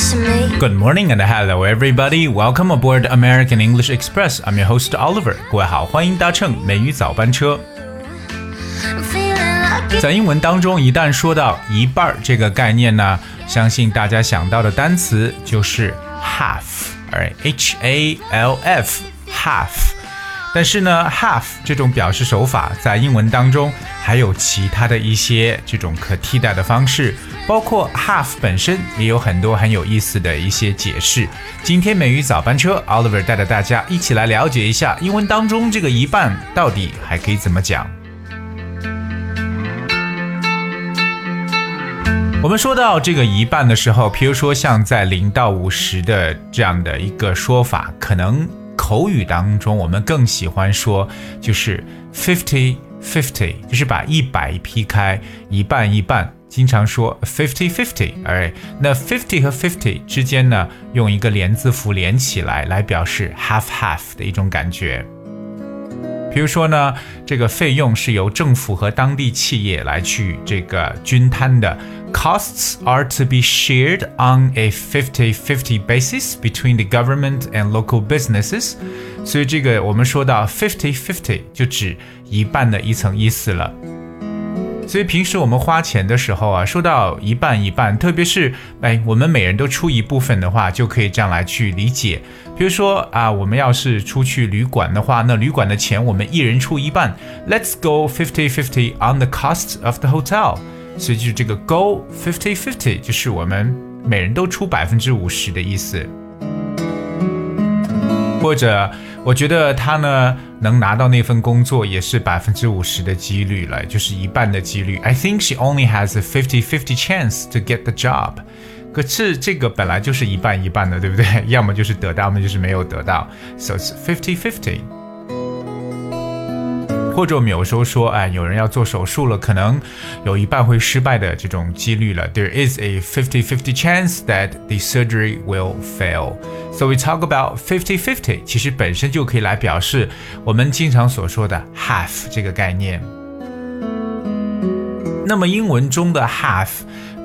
Good morning and hello everybody. Welcome aboard American English Express. I'm your host Oliver. 各位好，欢迎搭乘美语早班车。在英文当中，一旦说到一半这个概念呢，相信大家想到的单词就是 half，而 h a l f half。 但是呢，half 这种表示手法在英文当中还有其他的一些这种可替代的方式，包括 half 本身也有很多很有意思的一些解释。今天美语早班车，Oliver 带着大家一起来了解一下英文当中这个一半到底还可以怎么讲。我们说到这个一半的时候，比如说像在零到五十的这样的一个说法，可能。口语当中，我们更喜欢说就是 fifty fifty，就是把一百劈开，一半一半，经常说 fifty fifty。哎，那 fifty 和 fifty 之间呢，用一个连字符连起来，来表示 half half 的一种感觉。比如说呢，这个费用是由政府和当地企业来去这个均摊的 ，costs are to be shared on a fifty-fifty basis between the government and local businesses。所以这个我们说到 fifty-fifty 就指一半的一层意思了。所以平时我们花钱的时候啊，说到一半一半，特别是哎，我们每人都出一部分的话，就可以这样来去理解。比如说啊，我们要是出去旅馆的话，那旅馆的钱我们一人出一半，Let's go fifty fifty on the cost of the hotel。 所以就是这个 go fifty fifty，就是我们每人都出百分之五十的意思，或者。我觉得他呢能拿到那份工作也是百分之五十的几率了，就是一半的几率。I think she only has a fifty-fifty chance to get the job。可是这个本来就是一半一半的，对不对？要么就是得到，要么就是没有得到。So it's fifty-fifty。或者我们有时候说，哎，有人要做手术了，可能有一半会失败的这种几率了。There is a fifty-fifty chance that the surgery will fail. So we talk about fifty-fifty，其实本身就可以来表示我们经常所说的 half 这个概念。那么英文中的 half。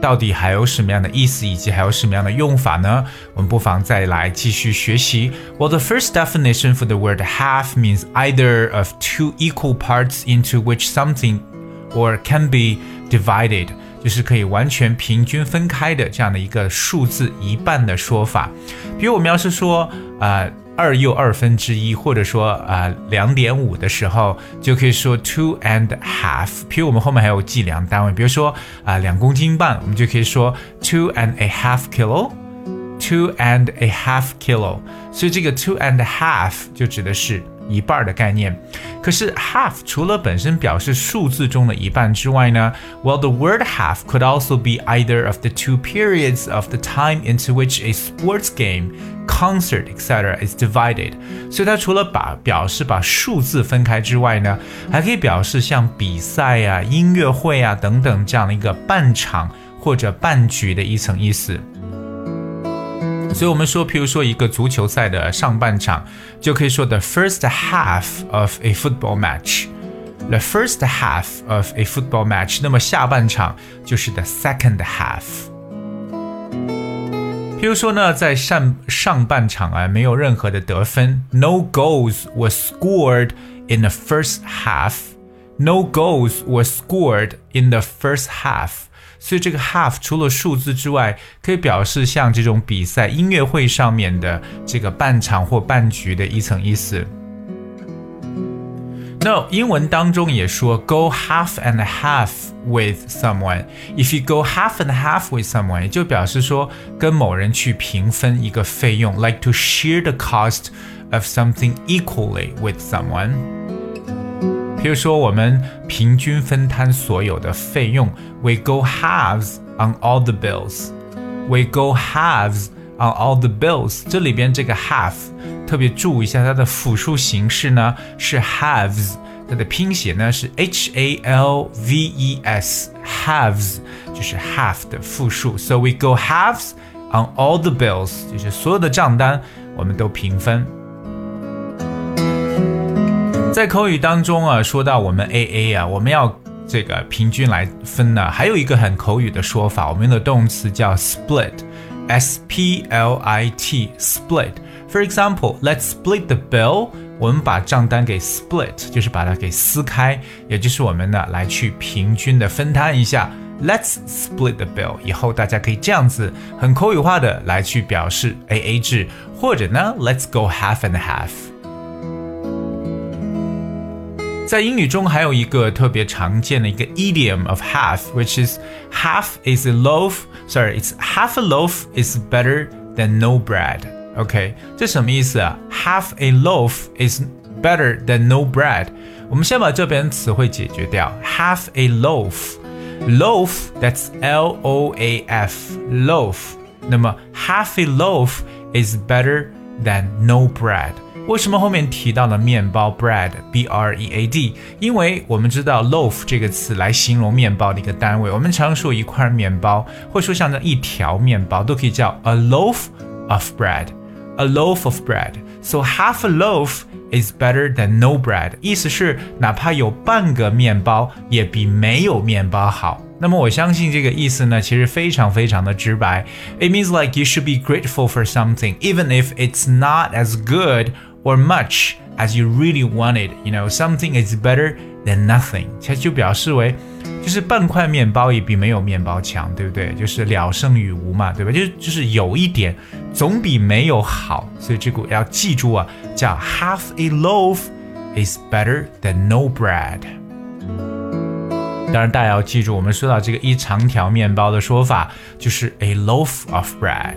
到底还有什么样的意思，以及还有什么样的用法呢？我们不妨再来继续学习。Well, the first definition for the word half means either of two equal parts into which something or can be divided，就是可以完全平均分开的这样的一个数字一半的说法。比如我们要是说，呃。 二又二分之一，或者说啊两点五的时候，就可以说 two and half。比如我们后面还有计量单位，比如说啊两公斤半，我们就可以说 two and a half kilo，two and a half kilo。所以这个 two and half 就指的是。一半的概念。可是 half 除了本身表示数字中的一半之外呢，well the word half could also be either of the two periods of the time into which a sports game concert etc is divided。所以它除了把表示把数字分开之外呢，还可以表示像比赛啊、音乐会啊等等这样的一个半场或者半局的一层意思。所以我们说，譬如说一个足球赛的上半场，就可以说 the first half of a football match。the first half of a football match。那么下半场就是 the second half。譬如说呢，在上上半场啊，没有任何的得分，no goals were scored in the first half。No goals were scored in the first half。所以这个 half 除了数字之外，可以表示像这种比赛、音乐会上面的这个半场或半局的一层意思。那英文当中也说 go half and half with someone。If you go half and half with someone，就表示说跟某人去平分一个费用，like to share the cost of something equally with someone。比如说，我们平均分摊所有的费用，we go halves on all the bills。we go halves on all the bills。这里边这个 half 特别注意一下，它的复数形式呢是 halves，它的拼写呢是 h a l v e s，halves 就是 half 的复数。So we go halves on all the bills，就是所有的账单我们都平分。在口语当中啊，说到我们 A A 啊，我们要这个平均来分呢。还有一个很口语的说法，我们用的动词叫 split。S P L I T split. For example, let's split the bill. 我们把账单给 split，就是把它给撕开，也就是我们呢来去平均的分摊一下。Let's split the bill。以后大家可以这样子很口语化的来去表示 A A 制，或者呢，Let's go half and half。在英语中还有一个特别常见的一个 idiom of half，which is half is a loaf。Sorry，it's half a loaf is better than no bread。 OK，这什么意思啊？Half a loaf is better than no bread。我们先把这边词汇解决掉。Half a loaf。loaf that's L O A F loaf。那么 half a loaf is better than no bread。为什么后面提到了面包 bread b r e a d？因为我们知道 loaf 这个词来形容面包的一个单位，我们常说一块面包，或者说像这一条面包，都可以叫 a loaf of bread。 A loaf of bread. So half a loaf is better than no bread. 意思是哪怕有半个面包，也比没有面包好。那么我相信这个意思呢，其实非常非常的直白。It means like you should be grateful for something, even if it's not as good or much as you really wanted. You know, something is better than nothing. 它就表示为，就是半块面包也比没有面包强，对不对？就是了胜于无嘛，对吧？就是就是有一点 总比没有好。所以这个要记住啊，叫 half a loaf is better than no bread。当然，大家要记住，我们说到这个一长条面包的说法，就是 a loaf of bread。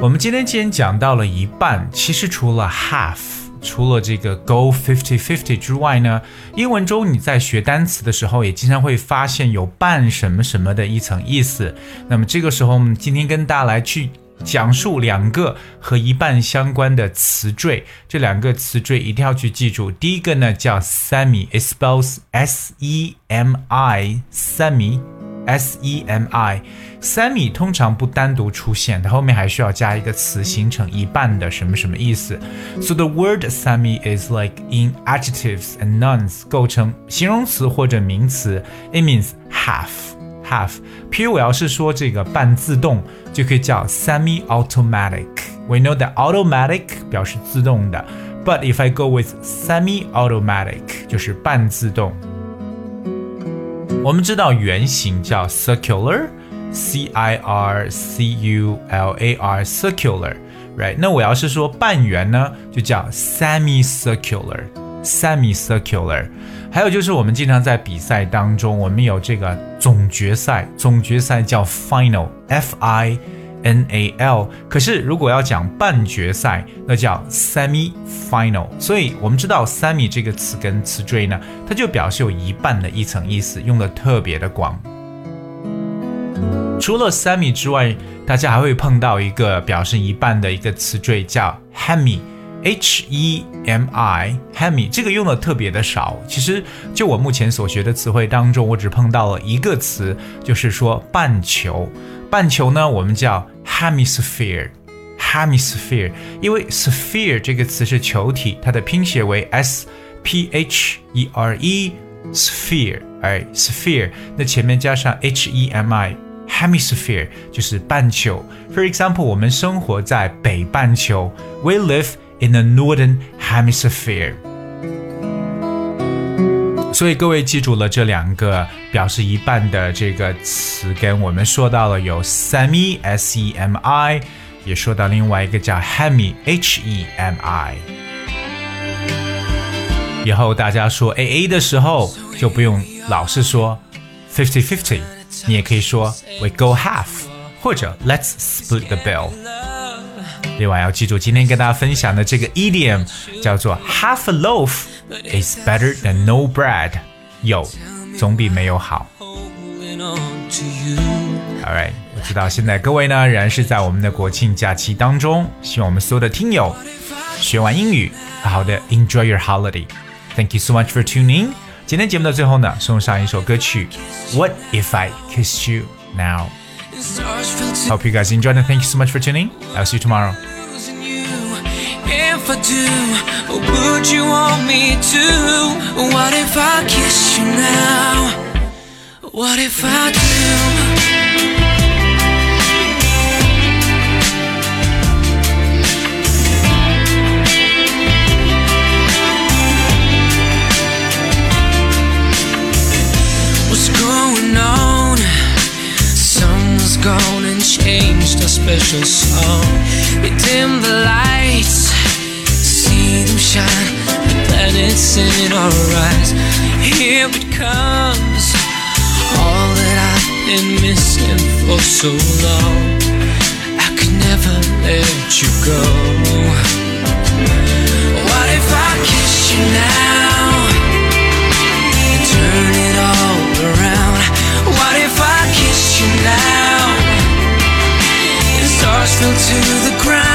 我们今天既然讲到了一半，其实除了 half，除了这个 go fifty fifty 之外呢，英文中你在学单词的时候，也经常会发现有半什么什么的一层意思。那么这个时候，我们今天跟大家来去。讲述两个和一半相关的词缀，这两个词缀一定要去记住。第一个呢叫 semi，it spells s e m i，semi，s e m i，semi 通常不单独出现，它后面还需要加一个词，形成一半的什么什么意思。So the word semi is like in adjectives and nouns，构成形容词或者名词。It means half。half。譬如我要是说这个半自动，就可以叫 semi-automatic。We know that automatic 表示自动的，but if I go with semi-automatic 就是半自动。 我们知道圆形叫 circular，c i r c u l a r circular，right？那我要是说半圆呢，就叫 semi-circular，semi-circular。还有就是我们经常在比赛当中，我们有这个总决赛，总决赛叫 final，f i n a l。可是如果要讲半决赛，那叫 semi final。所以我们知道 semi 这个词跟词缀呢，它就表示有一半的一层意思，用的特别的广。除了 semi 之外，大家还会碰到一个表示一半的一个词缀，叫 hemi。H E M I hemi 这个用的特别的少，其实就我目前所学的词汇当中，我只碰到了一个词，就是说半球。半球呢，我们叫 hemisphere，hemisphere，因为 sphere 这个词是球体，它的拼写为 S P H E R E，sphere，哎，sphere，那前面加上 H E M I。Hemisphere 就是半球。For example，我们生活在北半球，We live in the northern hemisphere。所以各位记住了这两个表示一半的这个词根，我们说到了有 semi s e m i，也说到另外一个叫 hemi h e m i。以后大家说 A A 的时候，就不用老是说 fifty fifty，你也可以说 We go half，或者 Let's split the bill。 另外要记住，今天跟大家分享的这个 idiom 叫做 “half a loaf is better than no bread”，有总比没有好。All right，我知道现在各位呢仍然是在我们的国庆假期当中，希望我们所有的听友学完英语，好好的 enjoy your holiday。Thank you so much for tuning. 今天节目的最后呢，送上一首歌曲《What If I Kissed You Now》。Hope you guys enjoyed and thank you so much for tuning. I'll see you tomorrow. If I do, oh, would you want me to? What if I kiss you now? What if I do? Special song. We dim the lights, see them shine, the planets in our eyes. Here it comes, all that I've been missing for so long. I could never let you go. What if I kiss you now turn it all around? What if I kiss you now fell to the ground?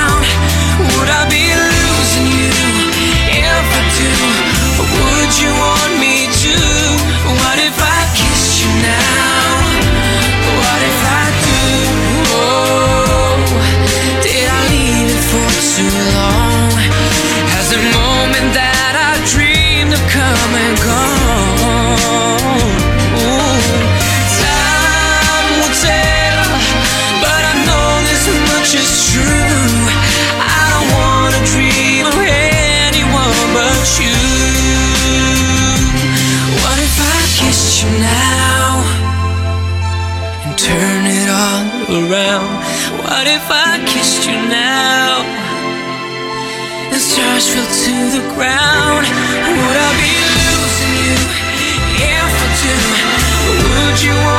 stars fell to the ground, would I be losing you if I do? Would you?